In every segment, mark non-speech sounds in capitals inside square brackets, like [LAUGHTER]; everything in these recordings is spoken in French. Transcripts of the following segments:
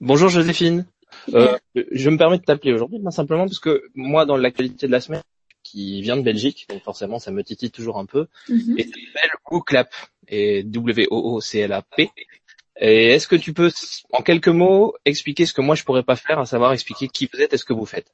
Bonjour Joséphine. [LAUGHS] Euh, je me permets de t'appeler aujourd'hui, simplement parce que moi, dans l'actualité de la semaine, qui vient de Belgique, donc forcément ça me titille toujours un peu, Mhm. et ça s'appelle WooClap, et W-O-O-C-L-A-P. Et est-ce que tu peux, en quelques mots, expliquer ce que moi je pourrais pas faire, à savoir expliquer qui vous êtes et ce que vous faites?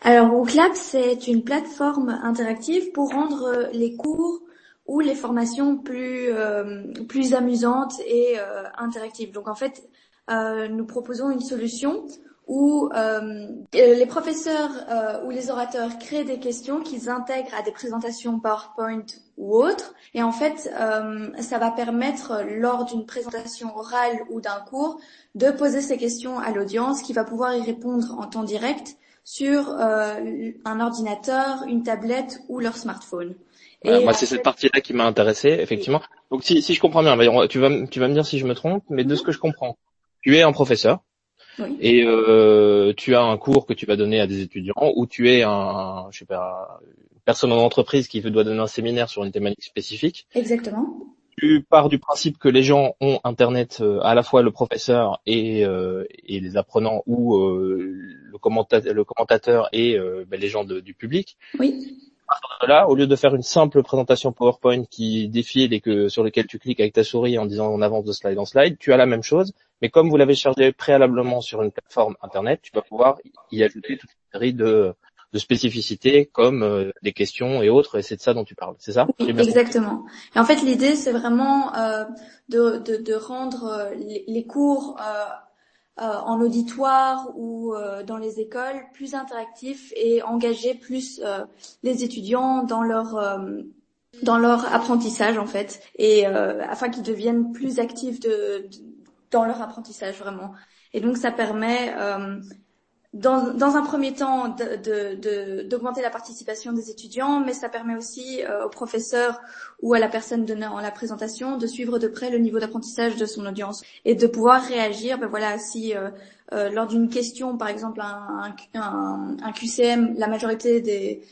Alors WooClap, c'est une plateforme interactive pour rendre euh, les cours ou les formations plus euh, plus amusantes et euh, interactives. Donc en fait, euh, nous proposons une solution où euh, les professeurs euh, ou les orateurs créent des questions qu'ils intègrent à des présentations PowerPoint ou autres. Et en fait, euh, ça va permettre, lors d'une présentation orale ou d'un cours, de poser ces questions à l'audience qui va pouvoir y répondre en temps direct sur euh, un ordinateur, une tablette ou leur smartphone. Voilà, Moi, c'est cette partie-là qui m'a intéressé, effectivement. Donc, si, si je comprends bien, tu vas, me- tu vas me dire si je me trompe, mais de ce que je comprends, tu es un professeur Oui. et euh, tu as un cours que tu vas donner à des étudiants, ou tu es un, je sais pas, une personne en entreprise qui doit donner un séminaire sur une thématique spécifique. Exactement. Tu pars du principe que les gens ont Internet, euh, à la fois le professeur et, euh, et les apprenants, ou euh, le, commenta- le commentateur et euh, ben, les gens de- du public. Oui. Là, au lieu de faire une simple présentation PowerPoint qui défile et que sur lequel tu cliques avec ta souris en disant on avance de slide en slide, tu as la même chose, mais comme vous l'avez chargé préalablement sur une plateforme internet, tu vas pouvoir y ajouter toute une série de, de spécificités comme euh, des questions et autres, et c'est de ça dont tu parles, c'est ça? Oui, exactement. Et en fait, l'idée, c'est vraiment euh, de, de, de rendre euh, les, les cours euh, en auditoire ou euh, dans les écoles plus interactifs et engager plus euh, les étudiants dans leur euh, dans leur apprentissage en fait et euh, afin qu'ils deviennent plus actifs de, dans leur apprentissage vraiment. Et donc ça permet euh, dans, un premier temps d'augmenter la participation des étudiants, mais ça permet aussi euh, au professeur ou à la personne donnant la présentation de suivre de près le niveau d'apprentissage de son audience et de pouvoir réagir. Ben voilà, si euh, euh, lors d'une question, par exemple un, QCM, la majorité des,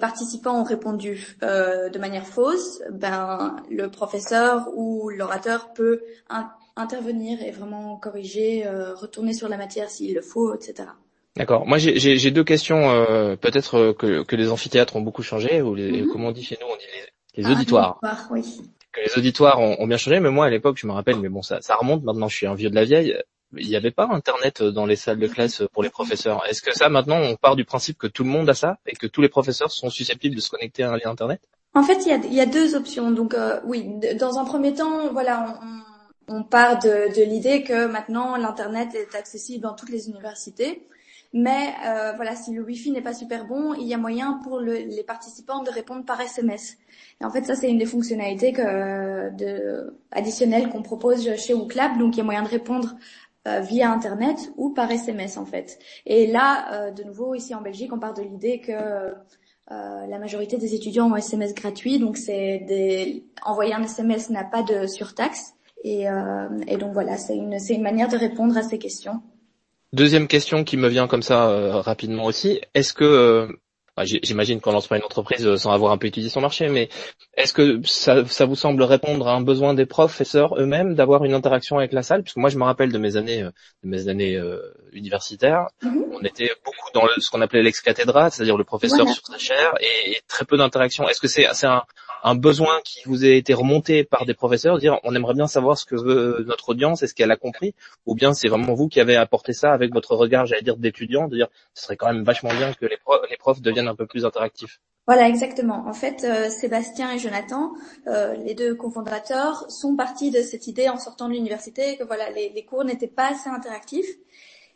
participants ont répondu de manière fausse, ben le professeur ou l'orateur peut in- intervenir et vraiment corriger, retourner sur la matière s'il le faut, etc. D'accord. Moi, j'ai- deux questions. euh, Peut-être euh, que, que les amphithéâtres ont beaucoup changé, ou les, Mhm. comment on dit chez nous, on dit les, les Ah, auditoires. oui. que les auditoires ont, ont bien changé, mais moi à l'époque, je me rappelle, mais bon, ça, ça remonte. Maintenant, je suis un vieux de la vieille. Il n'y avait pas Internet dans les salles de classe pour les professeurs. Est-ce que ça, maintenant, on part du principe que tout le monde a ça et que tous les professeurs sont susceptibles de se connecter à un lien Internet? En fait, il y a, il y a deux options. Donc, euh, oui, dans un premier temps, voilà, on, on, on part de, de l'idée que maintenant l'internet est accessible dans toutes les universités. Mais euh, voilà, si le Wi-Fi n'est pas super bon, il y a moyen pour le- les participants de répondre par SMS. Et en fait, ça c'est une des fonctionnalités que, de, additionnelles qu'on propose chez WooClap. Donc, il y a moyen de répondre euh, via Internet ou par SMS en fait. Et là, euh, de nouveau, ici en Belgique, on part de l'idée que euh, la majorité des étudiants ont SMS gratuit, donc c'est des... envoyer un SMS n'a pas de surtaxe. Et, euh, et donc voilà, c'est une, c'est une manière de répondre à ces questions. Deuxième question qui me vient comme ça euh, rapidement aussi. Est-ce que, euh, bah, j'imagine qu'on lance pas une entreprise euh, sans avoir un peu étudié son marché, mais est-ce que ça, ça vous semble répondre à un besoin des professeurs eux-mêmes d'avoir une interaction avec la salle? Parce que moi, je me rappelle de mes années, euh, de mes années euh, universitaires, Mhm. on était beaucoup dans le- ce qu'on appelait l'ex-cathédrale, c'est-à-dire le professeur Voilà. sur sa chaire et, et très peu d'interaction. Est-ce que c'est c'est un, un besoin qui vous a été remonté par des professeurs, dire on aimerait bien savoir ce que veut notre audience, est-ce qu'elle a compris, ou bien c'est vraiment vous qui avez apporté ça avec votre regard, j'allais dire d'étudiant, de dire ce serait quand même vachement bien que les, pro- les profs deviennent un peu plus interactifs. Voilà, exactement. En fait, euh, Sébastien et Jonathan, euh, les deux cofondateurs, sont partis de cette idée en sortant de l'université que voilà, les, les cours n'étaient pas assez interactifs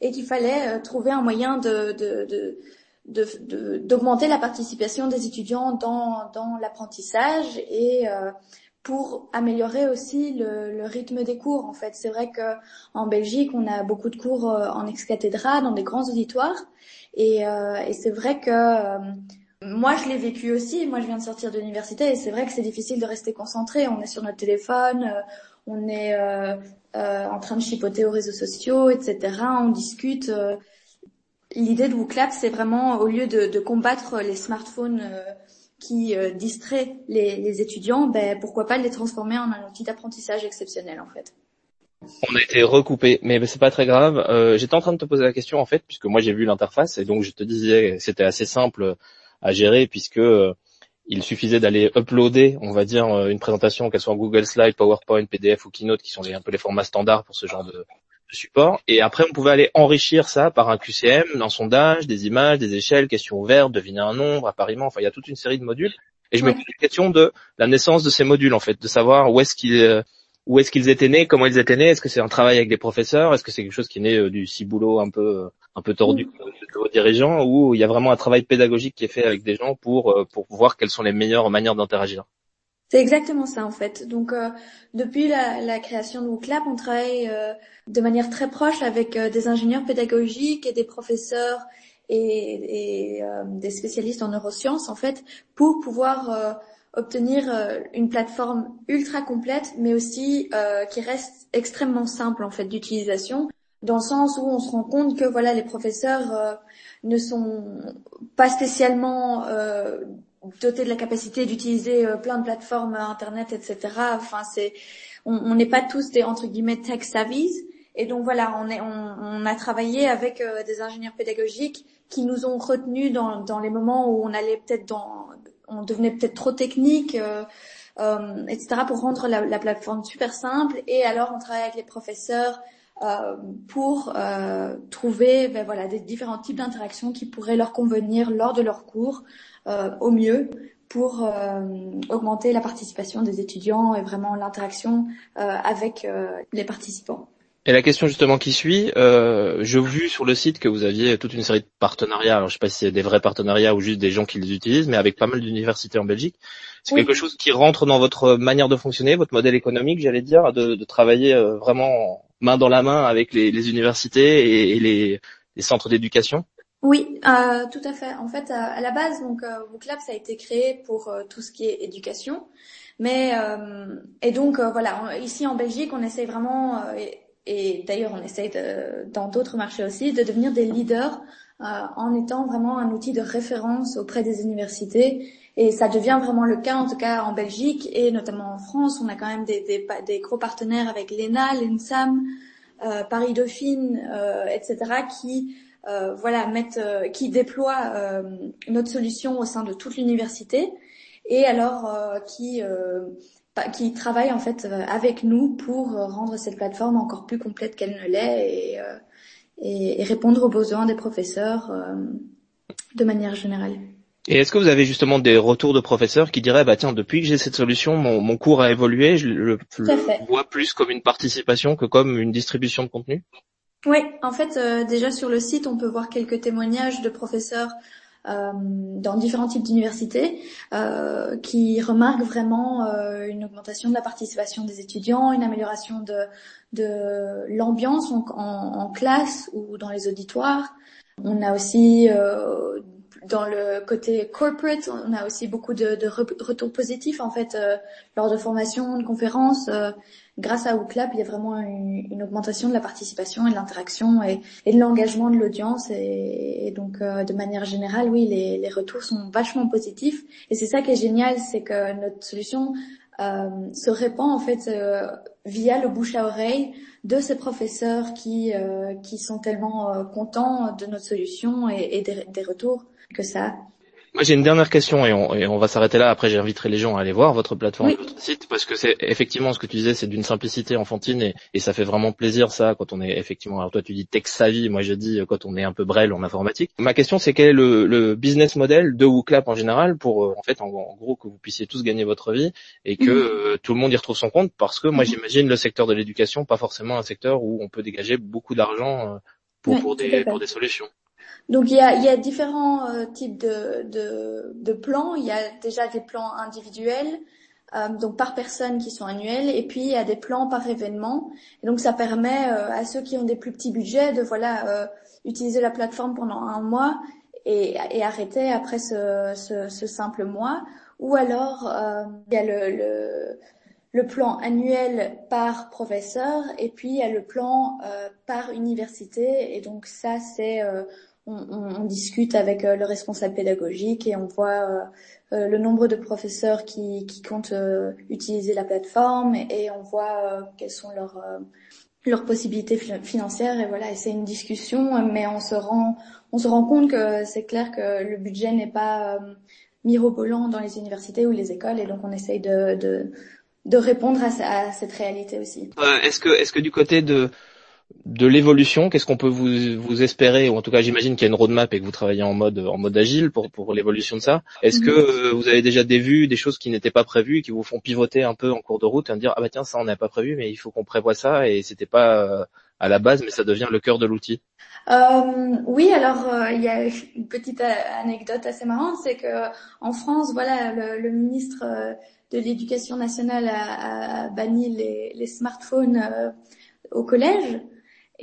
et qu'il fallait euh, trouver un moyen de, de, de de- de- d'augmenter la participation des étudiants dans, dans l'apprentissage et euh, pour améliorer aussi le, le rythme des cours. En fait, c'est vrai que en Belgique, on a beaucoup de cours euh, en ex-cathédrale, dans des grands auditoires, et, euh, et c'est vrai que euh, moi, je l'ai vécu aussi. Moi, je viens de sortir de l'université et c'est vrai que c'est difficile de rester concentré. On est sur notre téléphone, euh, on est euh, en train de chipoter aux réseaux sociaux, etc. On discute. L'idée de WooClap, c'est vraiment au lieu de, combattre les smartphones euh, qui euh, distraient les, étudiants, ben, pourquoi pas les transformer en un outil d'apprentissage exceptionnel en fait. On a été recoupé, mais c'est pas très grave. Euh, J'étais en train de te poser la question en fait, puisque moi j'ai vu l'interface et donc je te disais c'était assez simple à gérer puisque il suffisait d'aller uploader, on va dire, une présentation, qu'elle soit en Google Slide, PowerPoint, PDF ou Keynote, qui sont un peu les formats standards pour ce genre de support. Et après, on pouvait aller enrichir ça par un QCM, un sondage, des images, des échelles, questions ouvertes, deviner un nombre, appariement. Enfin, il y a toute une série de modules. Et je me pose la question de la naissance de ces modules, en fait, de savoir où est-ce qu'ils euh, où est-ce qu'ils étaient nés, comment ils étaient nés, est-ce que c'est un travail avec des professeurs, est-ce que c'est quelque chose qui est né euh, du ciboulot un peu un peu tordu de vos dirigeants, ou il y a vraiment un travail pédagogique qui est fait avec des gens pour pour voir quelles sont les meilleures manières d'interagir? C'est exactement ça en fait. Donc euh, depuis la, création de WooClap, on travaille euh, de manière très proche avec euh, des ingénieurs pédagogiques et des professeurs et des spécialistes en neurosciences en fait pour pouvoir obtenir une plateforme ultra complète, mais aussi qui reste extrêmement simple en fait d'utilisation, dans le sens où on se rend compte que voilà les professeurs ne sont pas spécialement dotés de la capacité d'utiliser euh, plein de plateformes euh, internet, etc. Enfin, c'est, on n'est pas tous des entre guillemets tech savvies. Et donc voilà, on, est, on, a travaillé avec euh, des ingénieurs pédagogiques qui nous ont retenus dans, dans les moments où on allait peut-être dans, on devenait peut-être trop technique, etc. pour rendre la, la, plateforme super simple. Et alors on travaille avec les professeurs pour trouver, ben voilà, des différents types d'interactions qui pourraient leur convenir lors de leur cours. Euh, au mieux pour euh, augmenter la participation des étudiants et vraiment l'interaction euh, avec les participants. Et la question justement qui suit, euh, je vu sur le site que vous aviez toute une série de partenariats. Alors je sais pas si c'est des vrais partenariats ou juste des gens qui les utilisent, mais avec pas mal d'universités en Belgique. C'est quelque chose qui rentre dans votre manière de fonctionner, votre modèle économique, j'allais dire, de, de travailler vraiment main dans la main avec les, universités et, les, centres d'éducation. Oui, euh, tout à fait. En fait, à, la base, donc euh, WooClap, ça a été créé pour euh, tout ce qui est éducation, mais euh, et donc euh, voilà, ici en Belgique, on essaye vraiment, et, et d'ailleurs on essaye de, dans d'autres marchés aussi, de devenir des leaders en étant vraiment un outil de référence auprès des universités. Et ça devient vraiment le cas, en tout cas en Belgique et notamment en France. On a quand même des, gros partenaires avec l'ENA, l'ENSAM, Paris Dauphine, etc., qui euh, voilà, mettre, euh, qui déploie euh, notre solution au sein de toute l'université et alors qui qui travaille en fait avec nous pour rendre cette plateforme encore plus complète qu'elle ne l'est et, et, répondre aux besoins des professeurs de manière générale. Et est-ce que vous avez justement des retours de professeurs qui diraient bah tiens depuis que j'ai cette solution mon, mon cours a évolué je le, le vois plus comme une participation que comme une distribution de contenu? Oui, en fait, euh, déjà sur le site, on peut voir quelques témoignages de professeurs euh, dans différents types d'universités euh, qui remarquent vraiment euh, une augmentation de la participation des étudiants, une amélioration de, de l'ambiance en, classe ou dans les auditoires. On a aussi euh, dans le côté corporate, on a aussi beaucoup de, retours positifs en fait euh, lors de formations, de conférences. Euh, grâce à WooClap, il y a vraiment une, augmentation de la participation et de l'interaction et, de l'engagement de l'audience. Et, donc, euh, de manière générale, oui, les, retours sont vachement positifs. Et c'est ça qui est génial, c'est que notre solution se répand en fait via le bouche à oreille de ces professeurs qui qui sont tellement contents de notre solution et, des retours que ça. Moi, j'ai une dernière question et on, et on va s'arrêter là. Après, j'inviterai les gens à aller voir votre plateforme, votre site, parce que c'est effectivement ce que tu disais, c'est d'une simplicité enfantine et, et, ça fait vraiment plaisir ça quand on est effectivement. Alors toi, tu dis tech savvy, moi je dis quand on est un peu brel en informatique. Ma question, c'est quel est le, le, business model de WooClap en général pour euh, en fait, en, gros, que vous puissiez tous gagner votre vie et que mhm. euh, tout le monde y retrouve son compte, parce que moi, mhm. j'imagine le secteur de l'éducation, pas forcément un secteur où on peut dégager beaucoup d'argent euh, pour, pour, des, pour des solutions. Donc il y a, il y a différents euh, types de, de, de, plans. Il y a déjà des plans individuels, euh, donc par personne qui sont annuels, et puis il y a des plans par événement. Et donc ça permet euh, à ceux qui ont des plus petits budgets de voilà euh, utiliser la plateforme pendant un mois et, et arrêter après ce, ce, ce, simple mois. Ou alors il y a le, le le plan annuel par professeur et puis il y a le plan par université et donc ça c'est on, discute avec euh, le responsable pédagogique et on voit euh, euh, le nombre de professeurs qui, qui comptent utiliser la plateforme et, on voit quels sont leurs leurs possibilités financières et voilà, c'est une discussion, mais on se rend, on se rend compte que c'est clair que le budget n'est pas euh, mirobolant dans les universités ou les écoles, et donc on essaye de, de, de répondre à, cette réalité aussi. Est-ce que, est-ce que du côté de de l'évolution, qu'est-ce qu'on peut vous, vous espérer ou en tout cas j'imagine qu'il y a une roadmap et que vous travaillez en mode en mode agile pour pour l'évolution de ça. Est-ce que mhm. euh, vous avez déjà des vues, des choses qui n'étaient pas prévues et qui vous font pivoter un peu en cours de route et dire ah bah tiens ça on n'a pas prévu mais il faut qu'on prévoit ça et c'était pas euh, à la base mais ça devient le cœur de l'outil. Euh, oui, alors euh, il y a une petite anecdote assez marrante, c'est que en France, voilà, le, le ministre de l'Éducation nationale a, a banni les, les smartphones au collège.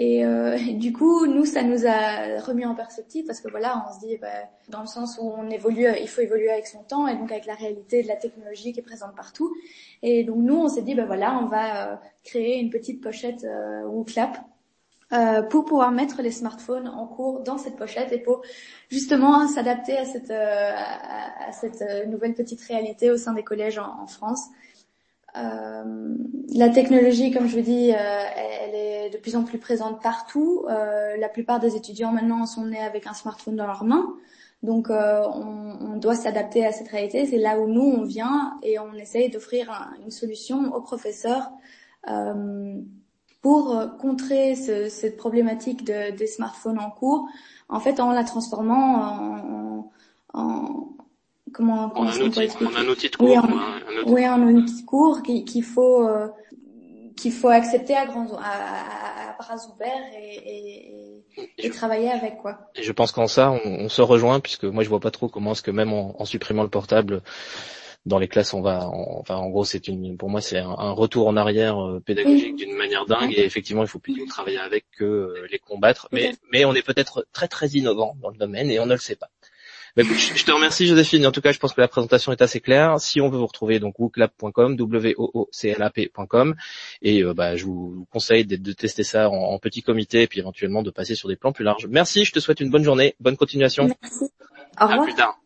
Et euh, [LAUGHS] du coup, nous, ça nous a remis en perspective parce que voilà, on se dit, bah, dans le sens où on évolue, il faut évoluer avec son temps et donc avec la réalité de la technologie qui est présente partout. Et donc nous, on s'est dit, bah voilà, on va euh, créer une petite pochette euh, ou clap euh, pour pouvoir mettre les smartphones en cours dans cette pochette et pour justement s'adapter à cette, euh, à, cette nouvelle petite réalité au sein des collèges en, France. Euh, la technologie, comme je vous dis, euh, est de plus en plus présente partout. Euh, la plupart des étudiants maintenant sont nés avec un smartphone dans leurs mains. Donc on, on, doit s'adapter à cette réalité. C'est là où nous on vient et on essaye d'offrir une solution aux professeurs euh, pour contrer ce, cette problématique de, des smartphones en cours, en fait en la transformant en, en, comment, comment un, outil, un outil de cours. Oui, un, outil. Oui, un outil de cours qu'il faut euh, qu'il faut accepter à, grand, à, à, bras ouverts et, et, et, et travailler avec quoi. Et je pense qu'en ça, on, on, se rejoint puisque moi je vois pas trop comment est-ce que même en, en, supprimant le portable dans les classes, on va, enfin en gros c'est une, pour moi c'est un, un, retour en arrière euh, pédagogique d'une manière dingue et effectivement il faut plutôt travailler avec que euh, les combattre. Mais mais on est peut-être très très innovant dans le domaine et on ne le sait pas. Bah, je te remercie Joséphine. En tout cas, je pense que la présentation est assez claire. Si on veut vous retrouver, donc wooclap.com, w o o c l a p.com, et euh, bah, je vous conseille de, de tester ça en, petit comité, et puis éventuellement de passer sur des plans plus larges. Merci. Je te souhaite une bonne journée, bonne continuation. Merci. Au revoir. À plus tard.